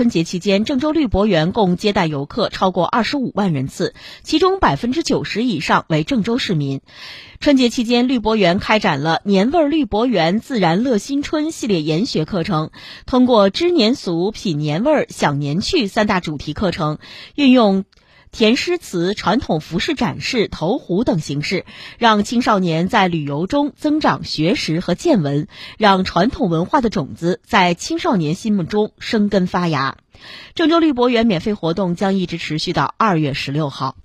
春节期间，郑州绿博园共接待游客超过二十五万人次，其中百分之九十以上为郑州市民。春节期间，绿博园开展了“年味儿绿博园，自然乐新春”系列研学课程，通过知年俗、品年味儿、享年趣三大主题课程，运用。填诗词、传统服饰展示、投壶等形式，让青少年在旅游中增长学识和见闻，让传统文化的种子在青少年心目中生根发芽。郑州绿博园免费活动将一直持续到二月十六号。